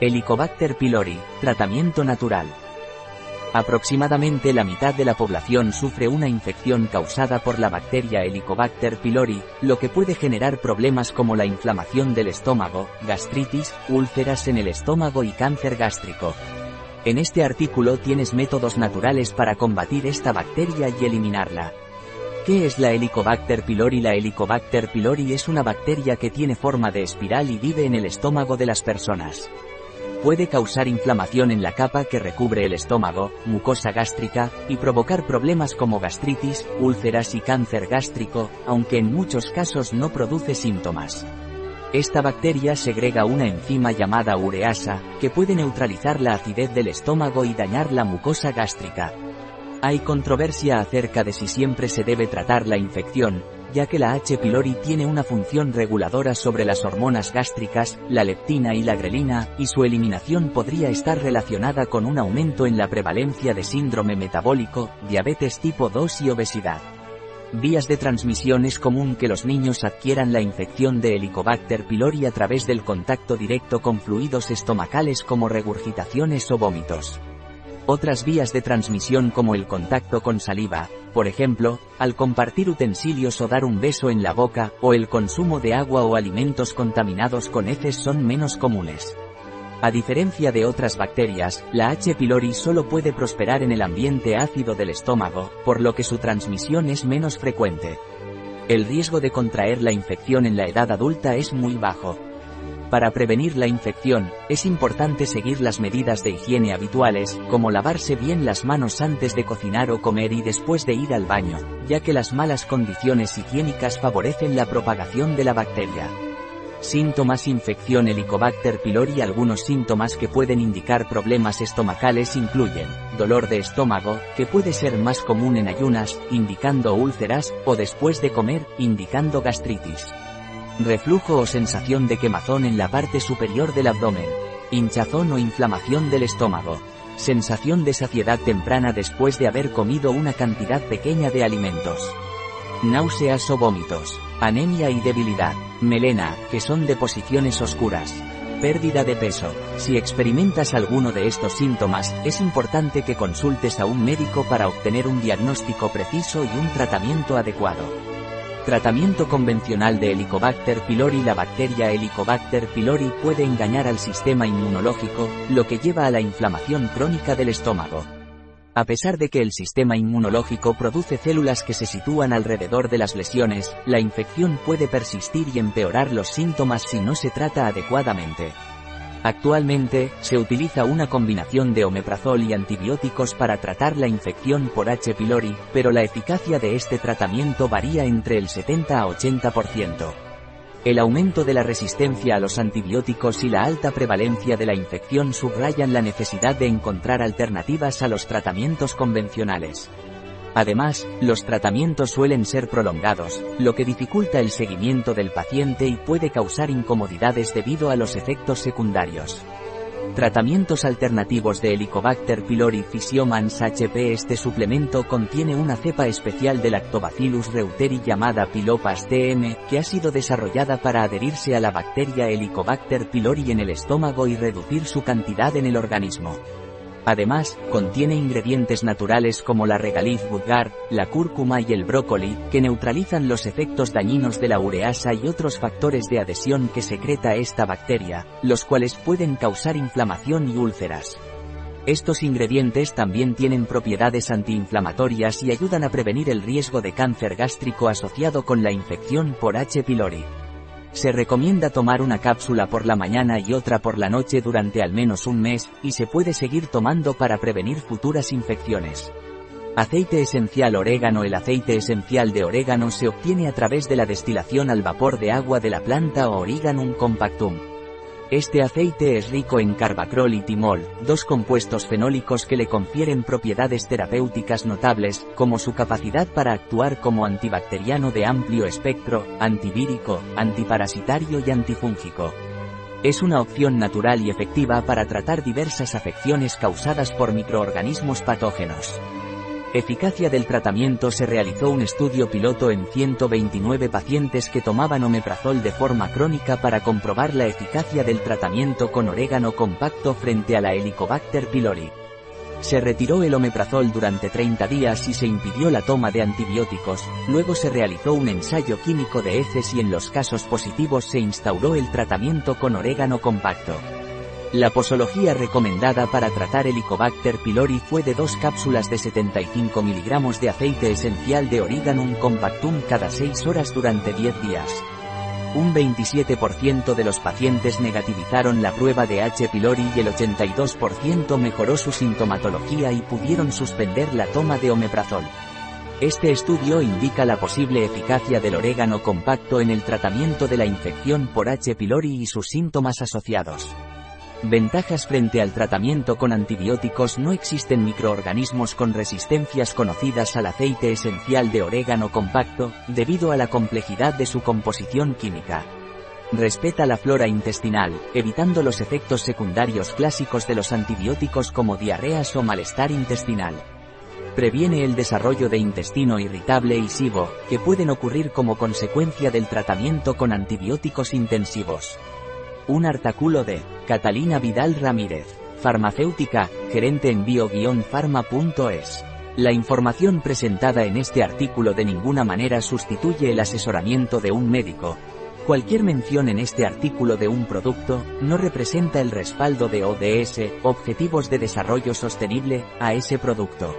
Helicobacter pylori, tratamiento natural. Aproximadamente la mitad de la población sufre una infección causada por la bacteria Helicobacter pylori, lo que puede generar problemas como la inflamación del estómago, gastritis, úlceras en el estómago y cáncer gástrico. En este artículo tienes métodos naturales para combatir esta bacteria y eliminarla. ¿Qué es la Helicobacter pylori? La Helicobacter pylori es una bacteria que tiene forma de espiral y vive en el estómago de las personas. Puede causar inflamación en la capa que recubre el estómago, mucosa gástrica, y provocar problemas como gastritis, úlceras y cáncer gástrico, aunque en muchos casos no produce síntomas. Esta bacteria segrega una enzima llamada ureasa, que puede neutralizar la acidez del estómago y dañar la mucosa gástrica. Hay controversia acerca de si siempre se debe tratar la infección, ya que la H. pylori tiene una función reguladora sobre las hormonas gástricas, la leptina y la grelina, y su eliminación podría estar relacionada con un aumento en la prevalencia de síndrome metabólico, diabetes tipo 2 y obesidad. Vías de transmisión es común que los niños adquieran la infección de Helicobacter pylori a través del contacto directo con fluidos estomacales como regurgitaciones o vómitos. Otras vías de transmisión como el contacto con saliva, por ejemplo, al compartir utensilios o dar un beso en la boca, o el consumo de agua o alimentos contaminados con heces son menos comunes. A diferencia de otras bacterias, la H. pylori solo puede prosperar en el ambiente ácido del estómago, por lo que su transmisión es menos frecuente. El riesgo de contraer la infección en la edad adulta es muy bajo. Para prevenir la infección, es importante seguir las medidas de higiene habituales, como lavarse bien las manos antes de cocinar o comer y después de ir al baño, ya que las malas condiciones higiénicas favorecen la propagación de la bacteria. Síntomas Infección Helicobacter pylori Algunos síntomas que pueden indicar problemas estomacales incluyen dolor de estómago, que puede ser más común en ayunas, indicando úlceras, o después de comer, indicando gastritis reflujo o sensación de quemazón en la parte superior del abdomen, hinchazón o inflamación del estómago, sensación de saciedad temprana después de haber comido una cantidad pequeña de alimentos, náuseas o vómitos, anemia y debilidad, melena, que son deposiciones oscuras, pérdida de peso. Si experimentas alguno de estos síntomas, es importante que consultes a un médico para obtener un diagnóstico preciso y un tratamiento adecuado. Tratamiento convencional de Helicobacter pylori La bacteria Helicobacter pylori puede engañar al sistema inmunológico, lo que lleva a la inflamación crónica del estómago. A pesar de que el sistema inmunológico produce células que se sitúan alrededor de las lesiones, la infección puede persistir y empeorar los síntomas si no se trata adecuadamente. Actualmente, se utiliza una combinación de omeprazol y antibióticos para tratar la infección por H. pylori, pero la eficacia de este tratamiento varía entre el 70 a 80%. El aumento de la resistencia a los antibióticos y la alta prevalencia de la infección subrayan la necesidad de encontrar alternativas a los tratamientos convencionales. Además, los tratamientos suelen ser prolongados, lo que dificulta el seguimiento del paciente y puede causar incomodidades debido a los efectos secundarios. Tratamientos alternativos de Helicobacter pylori Physiomans HP Este suplemento contiene una cepa especial de Lactobacillus reuteri llamada Pilopas TM, que ha sido desarrollada para adherirse a la bacteria Helicobacter pylori en el estómago y reducir su cantidad en el organismo. Además, contiene ingredientes naturales como la regaliz vulgar, la cúrcuma y el brócoli, que neutralizan los efectos dañinos de la ureasa y otros factores de adhesión que secreta esta bacteria, los cuales pueden causar inflamación y úlceras. Estos ingredientes también tienen propiedades antiinflamatorias y ayudan a prevenir el riesgo de cáncer gástrico asociado con la infección por H. pylori. Se recomienda tomar una cápsula por la mañana y otra por la noche durante al menos un mes, y se puede seguir tomando para prevenir futuras infecciones. Aceite esencial orégano El aceite esencial de orégano se obtiene a través de la destilación al vapor de agua de la planta Origanum compactum. Este aceite es rico en carbacrol y timol, dos compuestos fenólicos que le confieren propiedades terapéuticas notables, como su capacidad para actuar como antibacteriano de amplio espectro, antivírico, antiparasitario y antifúngico. Es una opción natural y efectiva para tratar diversas afecciones causadas por microorganismos patógenos. Eficacia del tratamiento Se realizó un estudio piloto en 129 pacientes que tomaban omeprazol de forma crónica para comprobar la eficacia del tratamiento con orégano compacto frente a la Helicobacter pylori. Se retiró el omeprazol durante 30 días y se impidió la toma de antibióticos, luego se realizó un ensayo químico de heces y en los casos positivos se instauró el tratamiento con orégano compacto. La posología recomendada para tratar Helicobacter pylori fue de dos cápsulas de 75 mg de aceite esencial de Origanum compactum cada 6 horas durante 10 días. Un 27% de los pacientes negativizaron la prueba de H. pylori y el 82% mejoró su sintomatología y pudieron suspender la toma de omeprazol. Este estudio indica la posible eficacia del orégano compacto en el tratamiento de la infección por H. pylori y sus síntomas asociados. Ventajas frente al tratamiento con antibióticos No existen microorganismos con resistencias conocidas al aceite esencial de orégano compacto, debido a la complejidad de su composición química. Respeta la flora intestinal, evitando los efectos secundarios clásicos de los antibióticos como diarreas o malestar intestinal. Previene el desarrollo de intestino irritable y SIBO, que pueden ocurrir como consecuencia del tratamiento con antibióticos intensivos. Un artículo de Catalina Vidal Ramírez, farmacéutica, gerente en bio-pharma.es. La información presentada en este artículo de ninguna manera sustituye el asesoramiento de un médico. Cualquier mención en este artículo de un producto, no representa el respaldo de ODS, Objetivos de Desarrollo Sostenible, a ese producto.